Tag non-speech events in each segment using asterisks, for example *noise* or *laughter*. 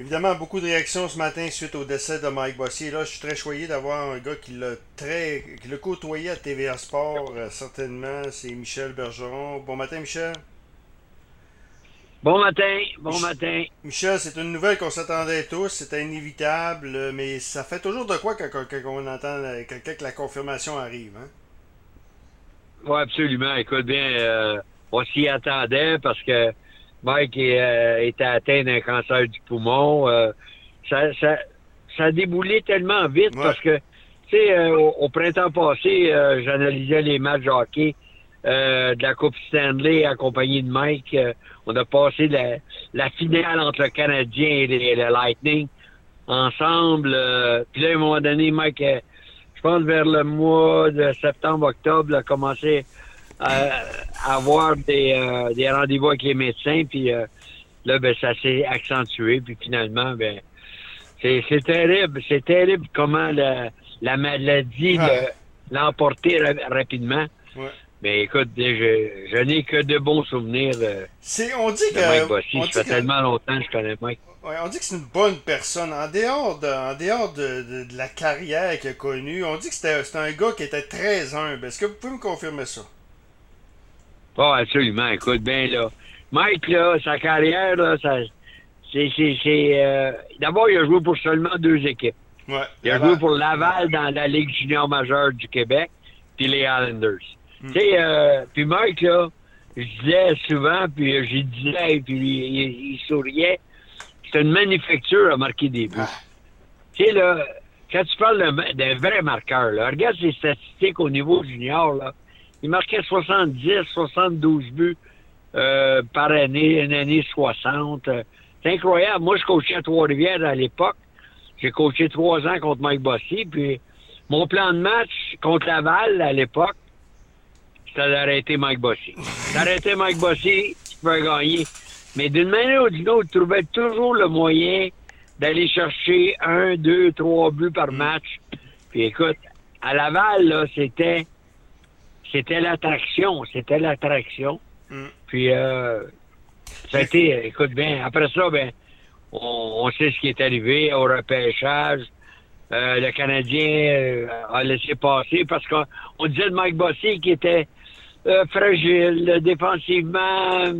Évidemment, beaucoup de réactions ce matin suite au décès de Mike Bossy. là, je suis très choyé d'avoir un gars qui l'a très qui l'a côtoyé à TVA Sport, euh, certainement. C'est Michel Bergeron. Bon matin, Michel. Bon matin, bon matin. Michel, c'est une nouvelle qu'on s'attendait tous, c'était inévitable, mais ça fait toujours de quoi quand, on entend quelqu'un que la confirmation arrive, hein? Oui, absolument. Écoute bien, euh, on s'y attendait parce que Mike euh, était atteint d'un cancer du poumon. Euh, ça, ça, ça a déboulé tellement vite parce que, tu sais, euh, au, printemps passé, j'analysais les matchs de hockey de la Coupe Stanley accompagné de Mike. on a passé la, la, finale entre le Canadien et, le Lightning ensemble. Puis là, à un moment donné, Mike, je pense vers le mois de septembre-octobre, a commencé avoir des, euh, des rendez-vous avec les médecins, puis euh, là, ben, ça s'est accentué, puis finalement, ben, c'est, terrible, c'est terrible comment la, la maladie l'a emporté rapidement. Mais écoute, je, je n'ai que de bons souvenirs de, c'est, on dit que, Mike Bossy. Ça fait tellement longtemps que je connais Mike. on dit que c'est une bonne personne. En dehors de, en dehors de, de, la carrière qu'il a connue, on dit que c'était, c'était un gars qui était très humble. Est-ce que vous pouvez me confirmer ça? Oh, absolument. Écoute bien, là. Mike, là, sa carrière, là, ça, c'est, c'est, c'est euh, d'abord, il a joué pour seulement deux équipes. Ouais, il a joué pour Laval dans la Ligue junior majeure du Québec, puis les Islanders. Hmm. Tu sais, euh, puis Mike, là, je disais souvent, puis j'ai disais, puis il, il, souriait, c'est une manufacture à marquer des buts. Ah. Tu sais, là, quand tu parles d'un vrai marqueur, là, regarde ses statistiques au niveau junior, là, il marquait 70, 72 buts euh, par année, une année 60. C'est incroyable. Moi, je coachais à Trois-Rivières à l'époque. J'ai coaché trois ans contre Mike Bossy. Puis mon plan de match contre Laval à l'époque, c'était d'arrêter Mike Bossy. D'arrêter Mike Bossy, tu peux gagner. Mais d'une manière ou d'une autre, tu trouvais toujours le moyen d'aller chercher un, deux, trois buts par match. Puis écoute, à Laval, là, c'était c'était l'attraction, c'était l'attraction. Mm. Puis, euh, ça a été, écoute bien, après ça, ben, on, sait ce qui est arrivé au repêchage. Euh, le Canadien euh, a laissé passer parce qu'on disait de Mike Bossy qui était euh, fragile défensivement,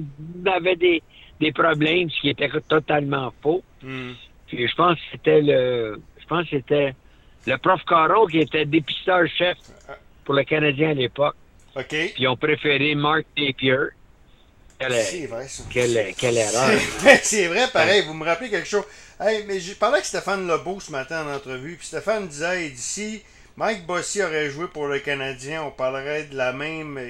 avait des, des problèmes, ce qui était totalement faux. Mm. Puis je pense que c'était le je pense que c'était le prof Caro qui était dépisteur chef pour le Canadien à l'époque. OK. Puis ils ont préféré Mark Napier. C'est vrai, ça. Quelle, quelle erreur. C'est vrai, pareil. Vous me rappelez quelque chose. Hey, mais j'ai parlé avec Stéphane Lebeau ce matin en entrevue. Puis Stéphane disait d'ici, Mike Bossy aurait joué pour le Canadien, on parlerait de la même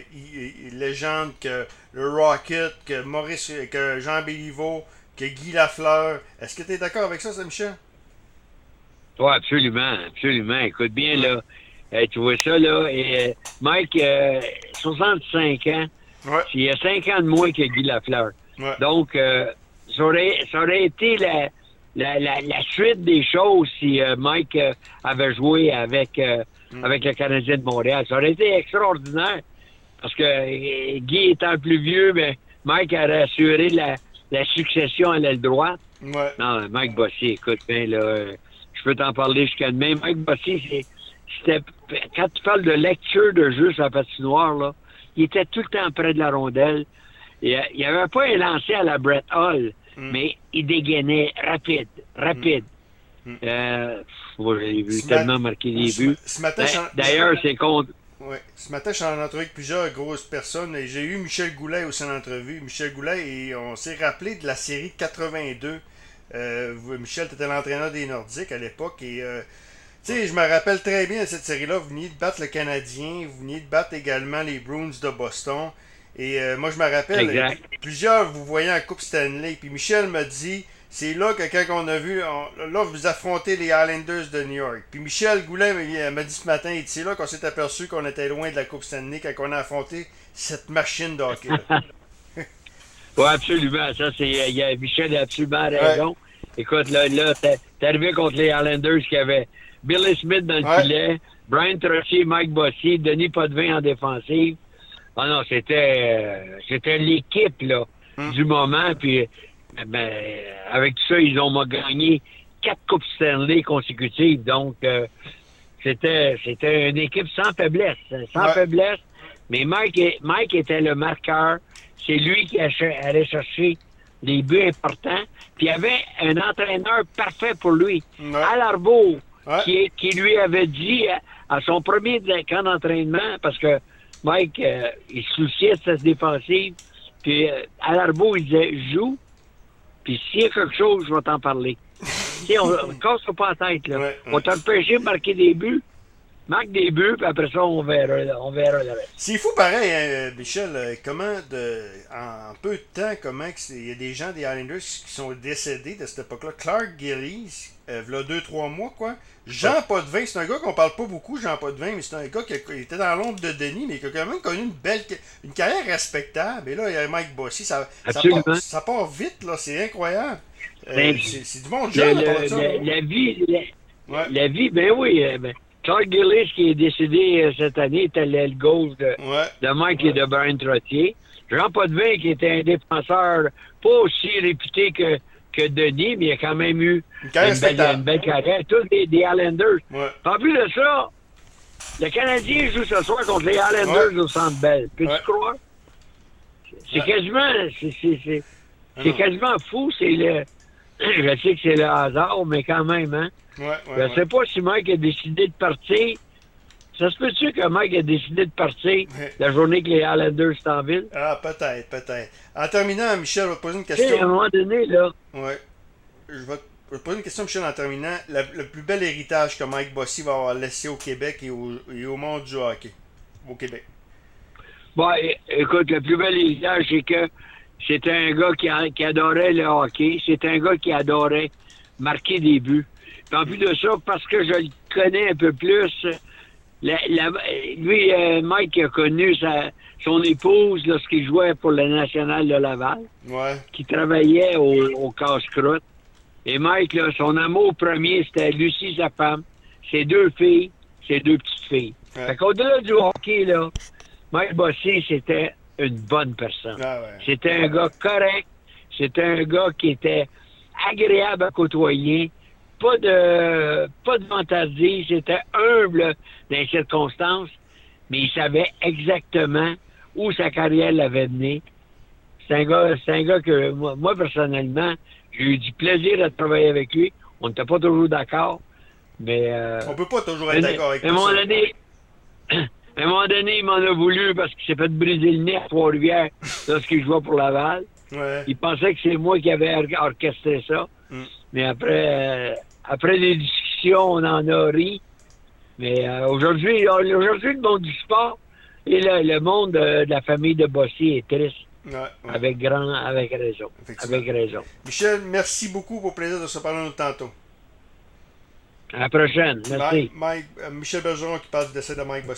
légende que le Rocket, que Maurice, que Jean Béliveau, que Guy Lafleur. Est-ce que tu es d'accord avec ça, Saint-Michel? Oui, absolument, absolument. Écoute bien, là, tu vois ça, là. Et, euh, Mike, 65 euh, ans. Il y a 5 ans de moins que Guy Lafleur. Donc, euh, ça, aurait, ça aurait été la, la, la, suite des choses si Mike avait joué avec, mm. avec le Canadien de Montréal. Ça aurait été extraordinaire. Parce que Guy étant plus vieux, mais ben, Mike aurait assuré la, la succession à l'aile droite. Non, Mike Bossy, écoute bien, là, je peux t'en parler jusqu'à demain. Mike Bossy, c'est c'était quand tu parles de lecture de jeu sur la patinoire, là, il était tout le temps près de la rondelle. Il n'y avait pas un lancé à la Brett Hall, hmm. mais il dégainait rapide, rapide. Hmm. Euh, j'ai vu tellement marquer des buts. Ben, d'ailleurs, c'est contre. Ouais. Ce matin, je suis en entrevue avec plusieurs grosses personnes et j'ai eu Michel Goulet aussi en entrevue. Michel Goulet, et on s'est rappelé de la série 82. Euh, Michel, tu étais l'entraîneur des Nordiques à l'époque et euh, tu sais, je me rappelle très bien de cette série-là. Vous veniez de battre le Canadien, vous veniez de battre également les Bruins de Boston. Et euh, moi, je me rappelle, plusieurs vous voyez en Coupe Stanley. Puis Michel m'a dit, c'est là que quand on a vu, là, vous affrontez les Islanders de New York. Puis Michel Goulet m'a dit ce matin, c'est là qu'on s'est aperçu qu'on était loin de la Coupe Stanley quand on a affronté cette machine de hockey. *laughs* *laughs* oui, absolument. Ça, c'est, Michel a absolument raison. Écoute, là, là t'es arrivé contre les Islanders qui avaient Billy Smith dans le filet, Brian Trochet, Mike Bossy, Denis Potvin en défensive. Ah non, c'était euh, c'était l'équipe là hmm. du moment. Puis ben, avec tout ça, ils ont gagné quatre Coupes Stanley consécutives. Donc, euh, c'était c'était une équipe sans faiblesse. Sans faiblesse. Mais Mike, Mike était le marqueur. C'est lui qui allait chercher les buts importants. Puis il y avait un entraîneur parfait pour lui. Qui, qui, lui avait dit à, son premier camp d'entraînement, parce que Mike, euh, il se souciait de sa défensive, puis euh, Alarbeau, il disait « Joue, puis s'il y a quelque chose, je vais t'en parler. *laughs* » on ne casse pas la tête, là. On va t'empêcher de marquer des buts, marque des buts, puis après ça, on verra, on verra le reste. C'est fou pareil, hein, Michel, euh, comment de, en peu de temps, comment il y a des gens des Islanders qui sont décédés de cette époque-là. Clark Gillies, euh, il y a deux, trois mois, quoi. Jean Potvin, c'est un gars qu'on parle pas beaucoup, Jean Potvin, mais c'est un gars qui était dans l'ombre de Denis, mais qui a quand même connu une belle une carrière respectable. Et là, il y a Mike Bossy, ça, ça, part, ça part vite, là, c'est incroyable. Euh, ben, c'est du monde jeune, la, vie, la, vie, ben oui, ben, Clark Gillis, qui est décédé euh, cette année, était l'aile gauche de, de Mike et de Brian Trottier. Jean Potvin, qui était un défenseur pas aussi réputé que, que Denis, mais il a quand même eu une, belle, carrière. Tous des, des Islanders. En plus de ça, le Canadien joue ce soir contre les Islanders au Centre Bell. Peux-tu croire? C'est quasiment... C'est ah quasiment fou. C'est le... Je sais que c'est le hasard, mais quand même, hein? Ouais, je ne sais pas si Mike a décidé de partir. Ça se peut-tu que Mike a décidé de partir la journée que les Islanders sont en ville? Ah, peut-être, peut-être. En terminant, Michel, je vais te poser une question. à un moment donné, là. Oui. Je vais te poser une question, Michel, en terminant. Le, plus bel héritage que Mike Bossy va avoir laissé au Québec et au, et au monde du hockey. Au Québec. Bon, écoute, le plus bel héritage, c'est que c'était un gars qui, qui adorait le hockey. C'est un gars qui adorait marquer des buts en plus de ça, parce que je le connais un peu plus, lui, euh, Mike a connu sa, son épouse lorsqu'il jouait pour le National de Laval, qui travaillait au, au casse-croûte. Et Mike, là, son amour premier, c'était Lucie, sa femme, ses deux filles, ses deux petites filles. Ouais. Fait qu'au-delà du hockey, là, Mike Bossy, c'était une bonne personne. Ah c'était un gars correct. C'était un gars qui était agréable à côtoyer pas de pas de fantaisie, c'était humble dans les circonstances, mais il savait exactement où sa carrière l'avait mené. C'est un gars, c'est un gars que moi, personnellement, j'ai eu du plaisir à travailler avec lui. On n'était pas toujours d'accord, mais euh, on peut pas toujours être d'accord avec lui. À un moment donné, à un moment donné, il m'en a voulu parce qu'il s'est fait briser le nez à Trois-Rivières lorsqu'il jouait pour Laval. Il pensait que c'est moi qui avais orchestré ça. Mm. Mais après, euh, après des discussions, on en a ri. Mais euh, aujourd'hui, aujourd'hui, le monde du sport et le, monde de, la famille de Bossy est triste. Avec grand, avec raison. Avec raison. Michel, merci beaucoup pour le plaisir de se parler tantôt. À la prochaine. Merci. Euh, Michel Bergeron qui parle du décès de Mike Bossy.